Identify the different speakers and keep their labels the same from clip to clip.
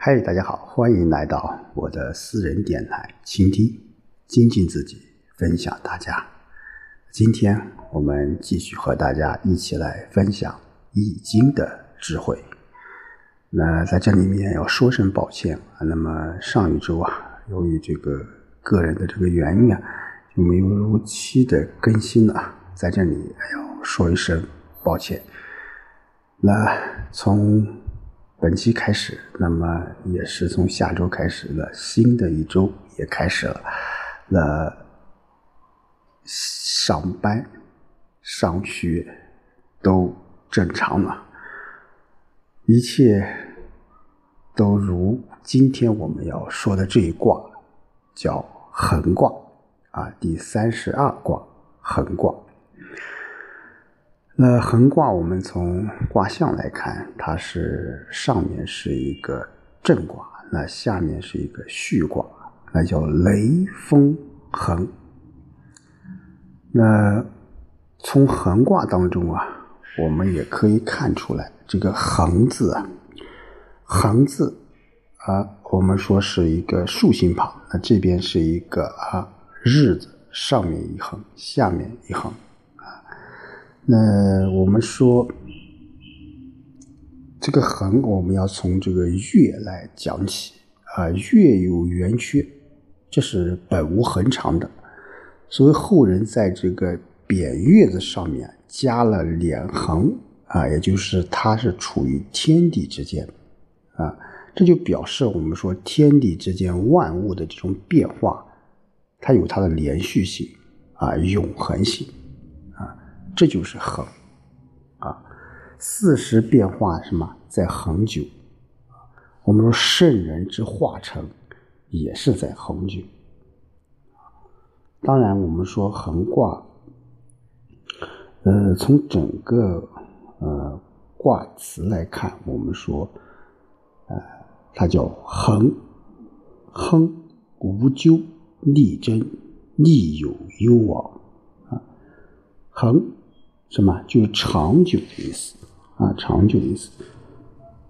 Speaker 1: 嗨，大家好，欢迎来到我的私人电台，倾听、精进自己，分享大家。今天我们继续和大家一起来分享《易经》的智慧。那在这里面要说声抱歉啊，那么上一周啊，由于这个个人的这个原因啊，就没有如期的更新了，在这里还要说一声抱歉。那从本期开始，那么也是从下周开始的新的一周也开始了。那上班、上学都正常了。一切都如今天我们要说的这一卦，叫横卦啊，第三十二卦横卦。那横卦我们从卦象来看，它是上面是一个震卦，那下面是一个巽卦，那叫雷风横。那从横卦当中啊，我们也可以看出来。这个“横”字啊，“横”字啊，我们说是一个竖心旁，那这边是一个啊“日”字，上面一横，下面一横。那我们说这个“横”，我们要从这个月来讲起啊。月有圆缺，这是本无恒常的，所以后人在这个扁月子上面加了两横。啊，也就是它是处于天地之间，啊，这就表示我们说天地之间万物的这种变化，它有它的连续性啊，永恒性，这就是恒啊，四时变化什么在恒久我们说圣人之化成也是在恒久。当然，我们说横卦，呃，从整个。呃，卦辞来看，我们说，呃，它叫恒，亨，无咎，利贞，利有攸往，啊，恒，什么？就是长久的意思，啊，长久的意思，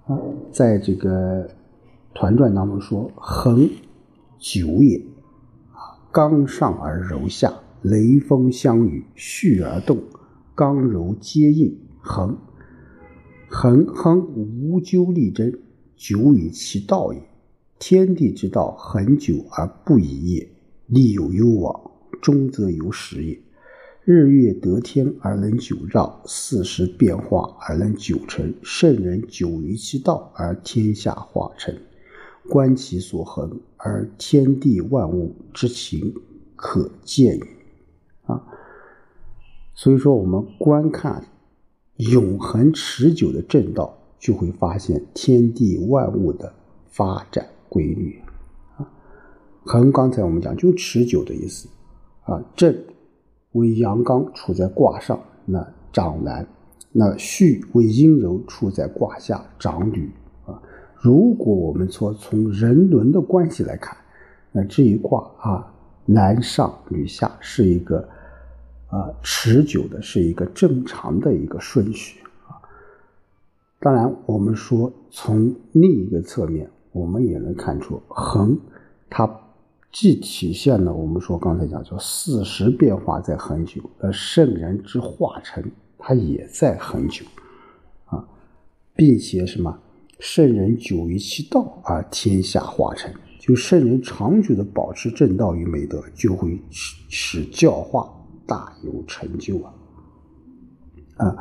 Speaker 1: 啊，在这个团传当中说，恒，久也，啊，刚上而柔下，雷风相与，蓄而动，刚柔皆应。恒，恒恒无咎利贞，久以其道也。天地之道，恒久而不已也。利有攸往，终则有始也。日月得天而能久照，四时变化而能久成。圣人久于其道而天下化成。观其所恒，而天地万物之情可见矣。啊，所以说我们观看。永恒持久的正道，就会发现天地万物的发展规律啊。恒，刚才我们讲就持久的意思啊。正为阳刚处在卦上，那长男；那戌为阴柔处在卦下，长女啊。如果我们说从人伦的关系来看，那这一卦啊，男上女下是一个。啊，持久的是一个正常的一个顺序啊。当然，我们说从另一个侧面，我们也能看出恒，它既体现了我们说刚才讲说四时变化在恒久，而圣人之化成，它也在恒久啊，并且什么圣人久于其道而天下化成，就圣人长久的保持正道与美德，就会使使教化。大有成就啊！啊，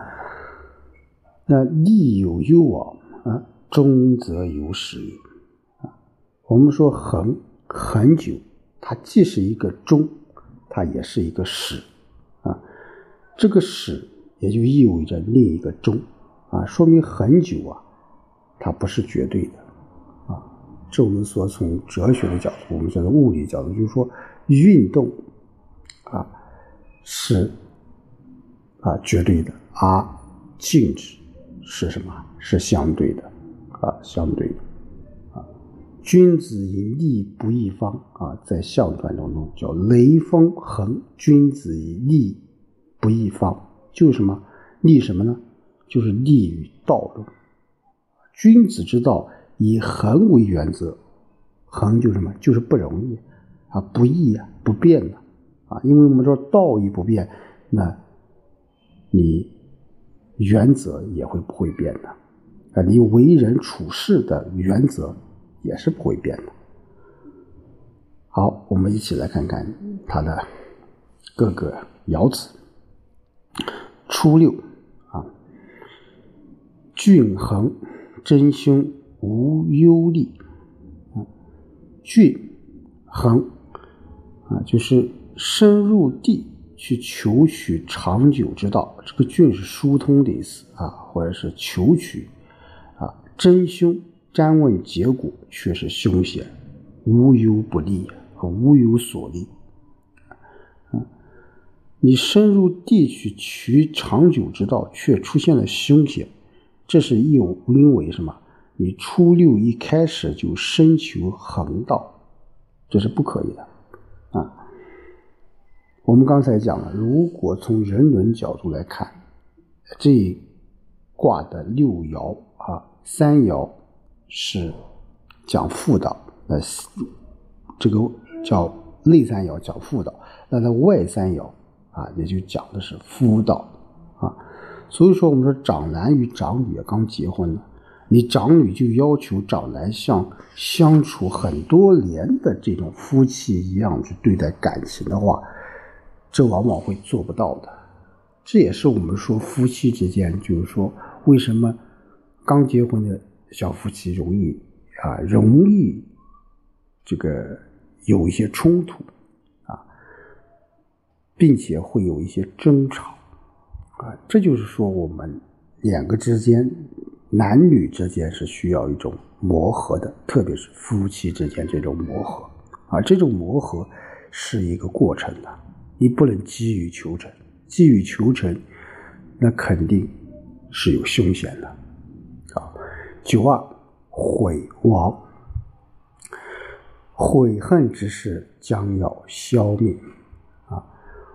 Speaker 1: 那利有攸往啊，终则有始也啊。我们说恒很久，它既是一个终，它也是一个始啊。这个始也就意味着另一个终啊，说明很久啊，它不是绝对的啊。这我们说从哲学的角度，我们叫做物理角度，就是说运动啊。是啊，绝对的；而静止是什么？是相对的啊，相对的。君子以利不义方啊，在象传当中叫雷锋恒。君子以利不义方，就是什么？利什么呢？就是利于道路。君子之道，以恒为原则，恒就是什么？就是不容易啊，不易啊，不变的啊。因为我们说道义不变，那你原则也会不会变的啊？你为人处事的原则也是不会变的。好，我们一起来看看它的各个爻辞。初六啊，俊恒，真凶，无忧虑。俊恒啊，就是深入地去求取长久之道。这个俊是疏通的意思啊，或者是求取啊。真凶，瞻问结果却是凶险，无忧不利和无有所利。你深入地去取长久之道，却出现了凶险，这是因因为什么？你初六一开始就深求恒道，这是不可以的啊！我们刚才讲了，如果从人伦角度来看，这一卦的六爻啊，三爻是讲妇道，那这个叫内三爻讲妇道，那它外三爻。啊，也就讲的是夫道啊，所以说我们说长男与长女刚结婚呢，你长女就要求长男像相处很多年的这种夫妻一样去对待感情的话，这往往会做不到的。这也是我们说夫妻之间，就是说为什么刚结婚的小夫妻容易啊容易这个有一些冲突啊。并且会有一些争吵，啊，这就是说我们两个之间，男女之间是需要一种磨合的，特别是夫妻之间这种磨合，啊，这种磨合是一个过程的，你不能急于求成，急于求成，那肯定是有凶险的，九二悔亡，悔恨之事将要消灭。啊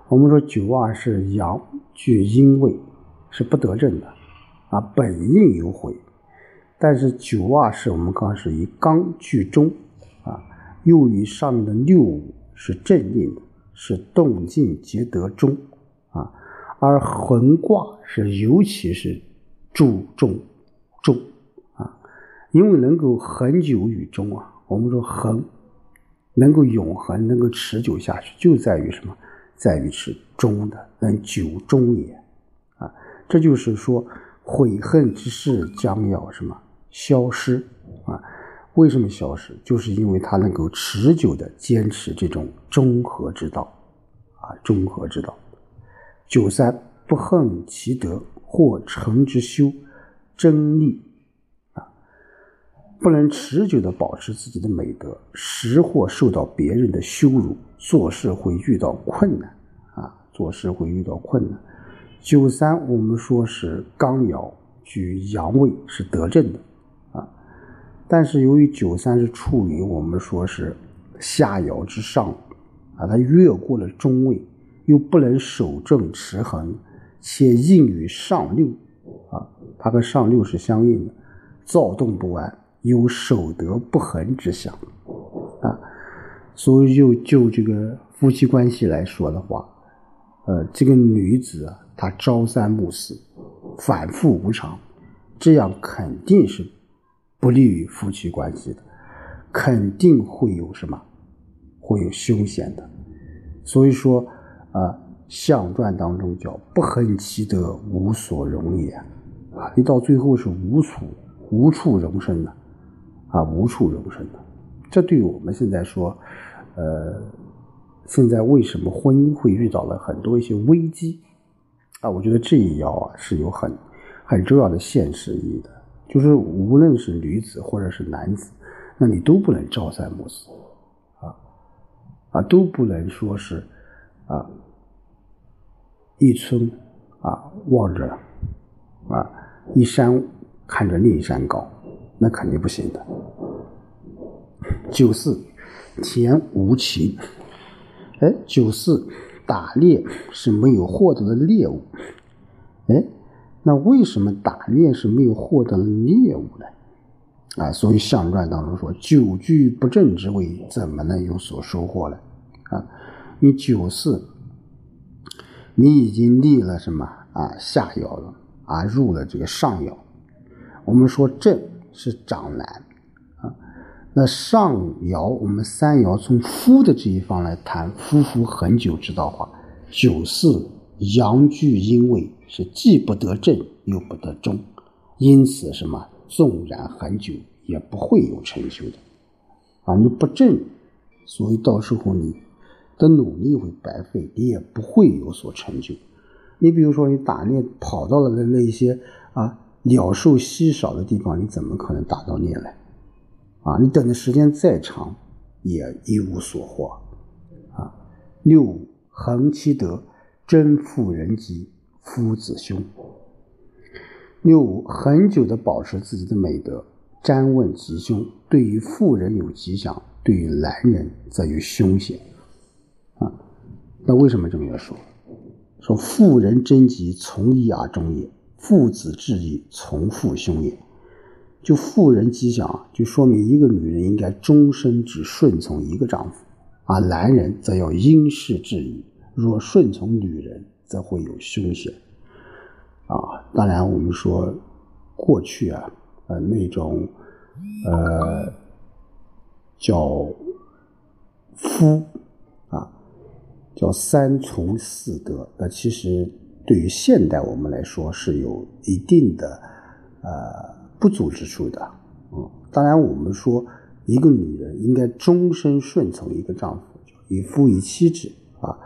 Speaker 1: 我们说九二是阳具阴位，是不得正的啊，本应有悔。但是九二是我们刚是以刚具中啊，又与上面的六五是正应的，是动静皆得中啊。而横卦是尤其是注重重，因为能够恒久与终啊。我们说恒能够永恒，能够持久下去，就在于什么？在于是忠的，能久忠也，啊，这就是说悔恨之事将要什么消失啊？为什么消失？就是因为他能够持久的坚持这种中和之道，啊，中和之道。九三不恨其德，或成之修，真利，不能持久的保持自己的美德，时或受到别人的羞辱。做事会遇到困难，啊，做事会遇到困难。九三我们说是刚爻居阳位，是得正的，啊，但是由于九三是处于我们说是下爻之上，啊，它越过了中位，又不能守正持衡，且应与上六，啊，它和上六是相应的，躁动不安，有守德不恒之象，啊。所以，就就这个夫妻关系来说的话，呃，这个女子啊，她朝三暮四，反复无常，这样肯定是不利于夫妻关系的，肯定会有什么，会有凶险的。所以说，啊，象传当中叫“不恒其德，无所容也”，啊，你到最后是无处无处容身的，啊无处容身的。这对于我们现在说，呃，现在为什么婚姻会遇到了很多一些危机啊？我觉得这一爻啊是有很很重要的现实意义的，就是无论是女子或者是男子，那你都不能朝三暮四啊啊，都不能说是啊一村啊望着啊一山看着另一山高，那肯定不行的。九四，田无情。哎，九四打猎是没有获得的猎物。哎，那为什么打猎是没有获得的猎物呢？啊，所以象传当中说：“久居不正之位，怎么能有所收获呢？”啊，你九四，你已经立了什么啊？下爻了啊，入了这个上爻。我们说正是长男啊，那上爻我们三爻从夫的这一方来谈夫妇很久之道话，九四阳具阴位是既不得正又不得中，因此什么？纵然很久，也不会有成就的，啊！你不正，所以到时候你的努力会白费，你也不会有所成就。你比如说，你打猎跑到了那那些啊鸟兽稀少的地方，你怎么可能打到猎来？啊！你等的时间再长，也一无所获。啊！六五恒其德，真妇人吉，夫子凶。六五很久的保持自己的美德，瞻问吉凶，对于妇人有吉祥，对于男人则有凶险。啊，那为什么这么说？说妇人贞吉，从一而终也；父子至义，从父凶也。就妇人吉祥，就说明一个女人应该终身只顺从一个丈夫，而男人则要因事制宜。若顺从女人，则会有凶险。啊，当然，我们说过去啊，呃，那种呃叫夫啊，叫三从四德，那其实对于现代我们来说是有一定的呃不足之处的。嗯，当然，我们说一个女人应该终身顺从一个丈夫，以夫以妻制啊。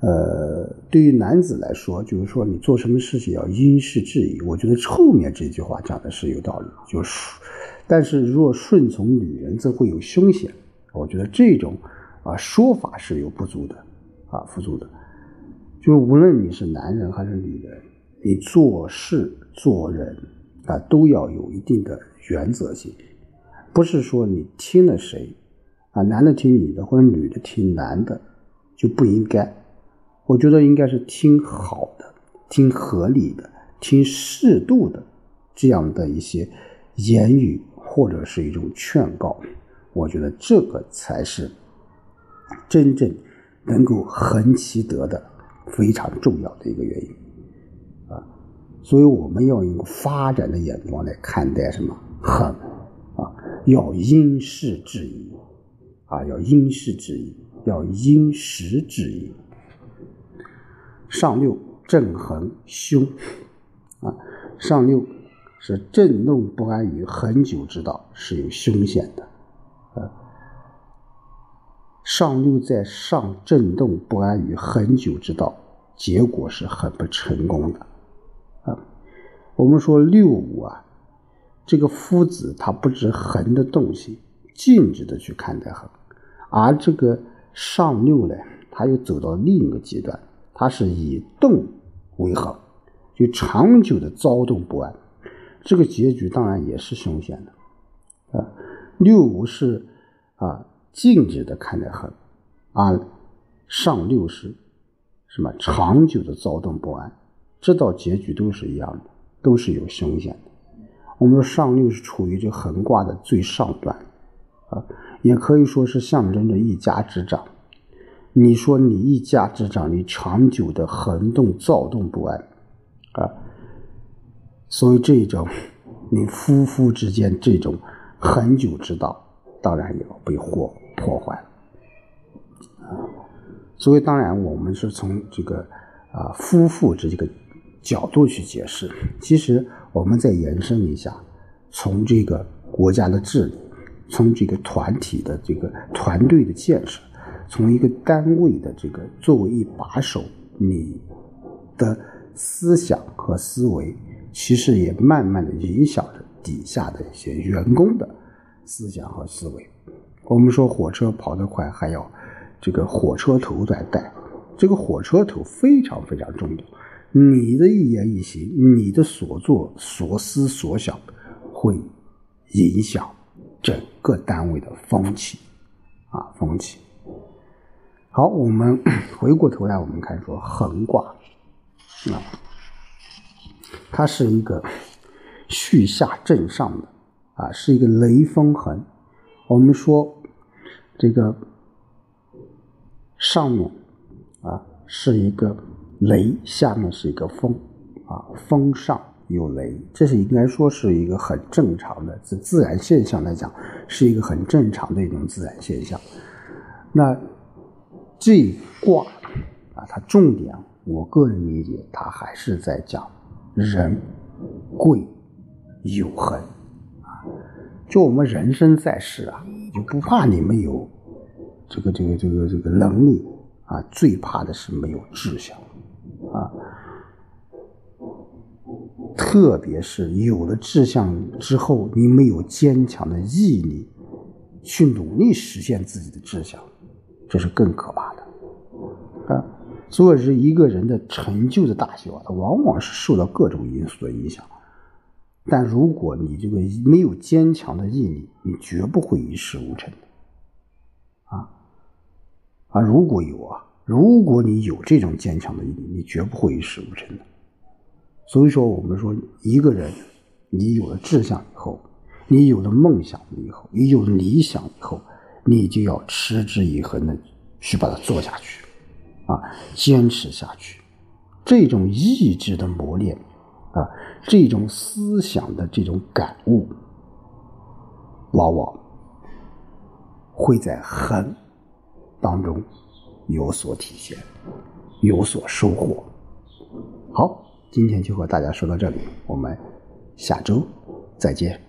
Speaker 1: 呃，对于男子来说，就是说你做什么事情要因事制宜。我觉得后面这句话讲的是有道理，就是，但是若顺从女人，则会有凶险。我觉得这种啊说法是有不足的，啊不足的。就无论你是男人还是女人，你做事做人啊都要有一定的原则性，不是说你听了谁啊，男的听女的或者女的听男的就不应该。我觉得应该是听好的，听合理的，听适度的，这样的一些言语或者是一种劝告，我觉得这个才是真正能够恒其德的非常重要的一个原因啊。所以我们要用发展的眼光来看待什么恒啊，要因事制宜啊，要因事制宜，要因时制宜。上六正恒凶，啊，上六是震动不安于很久之道，是有凶险的，上六在上震动不安于很久之道，结果是很不成功的，啊，我们说六五啊，这个夫子他不知恒的东西，静止的去看待恒，而这个上六呢，他又走到另一个极端。它是以动为恒，就长久的躁动不安，这个结局当然也是凶险的，啊，六五是啊静止的看待恒，啊上六是什么长久的躁动不安，这道结局都是一样的，都是有凶险的。我们说上六是处于这横卦的最上端，啊，也可以说是象征着一家之长。你说你一家之长，你长久的横动躁动不安，啊，所以这种你夫妇之间这种恒久之道，当然也要被祸破坏了啊。所以当然我们是从这个啊夫妇这个角度去解释，其实我们再延伸一下，从这个国家的治理，从这个团体的这个团队的建设。从一个单位的这个作为一把手，你的思想和思维，其实也慢慢的影响着底下的一些员工的思想和思维。我们说火车跑得快，还要这个火车头在带，这个火车头非常非常重要。你的一言一行，你的所作所思所想，会影响整个单位的风气啊，风气。好，我们 回过头来，我们看说横卦啊，它是一个续下正上的啊，是一个雷锋横。我们说这个上面啊是一个雷，下面是一个风啊，风上有雷，这是应该说是一个很正常的，自自然现象来讲，是一个很正常的一种自然现象。那这卦啊，它重点，我个人理解，它还是在讲人贵有恒啊。就我们人生在世啊，就不怕你没有这个这个这个这个能力啊，最怕的是没有志向啊。特别是有了志向之后，你没有坚强的毅力去努力实现自己的志向，这是更可怕的啊。所以，是一个人的成就的大小啊，它往往是受到各种因素的影响。但如果你这个没有坚强的毅力，你绝不会一事无成的，啊啊！如果有啊，如果你有这种坚强的毅力，你绝不会一事无成的。所以说，我们说一个人，你有了志向以后，你有了梦想以后，你有了理想以后，你就要持之以恒的去把它做下去，啊，坚持下去，这种意志的磨练。啊，这种思想的这种感悟，往往会在很当中有所体现，有所收获。好，今天就和大家说到这里，我们下周再见。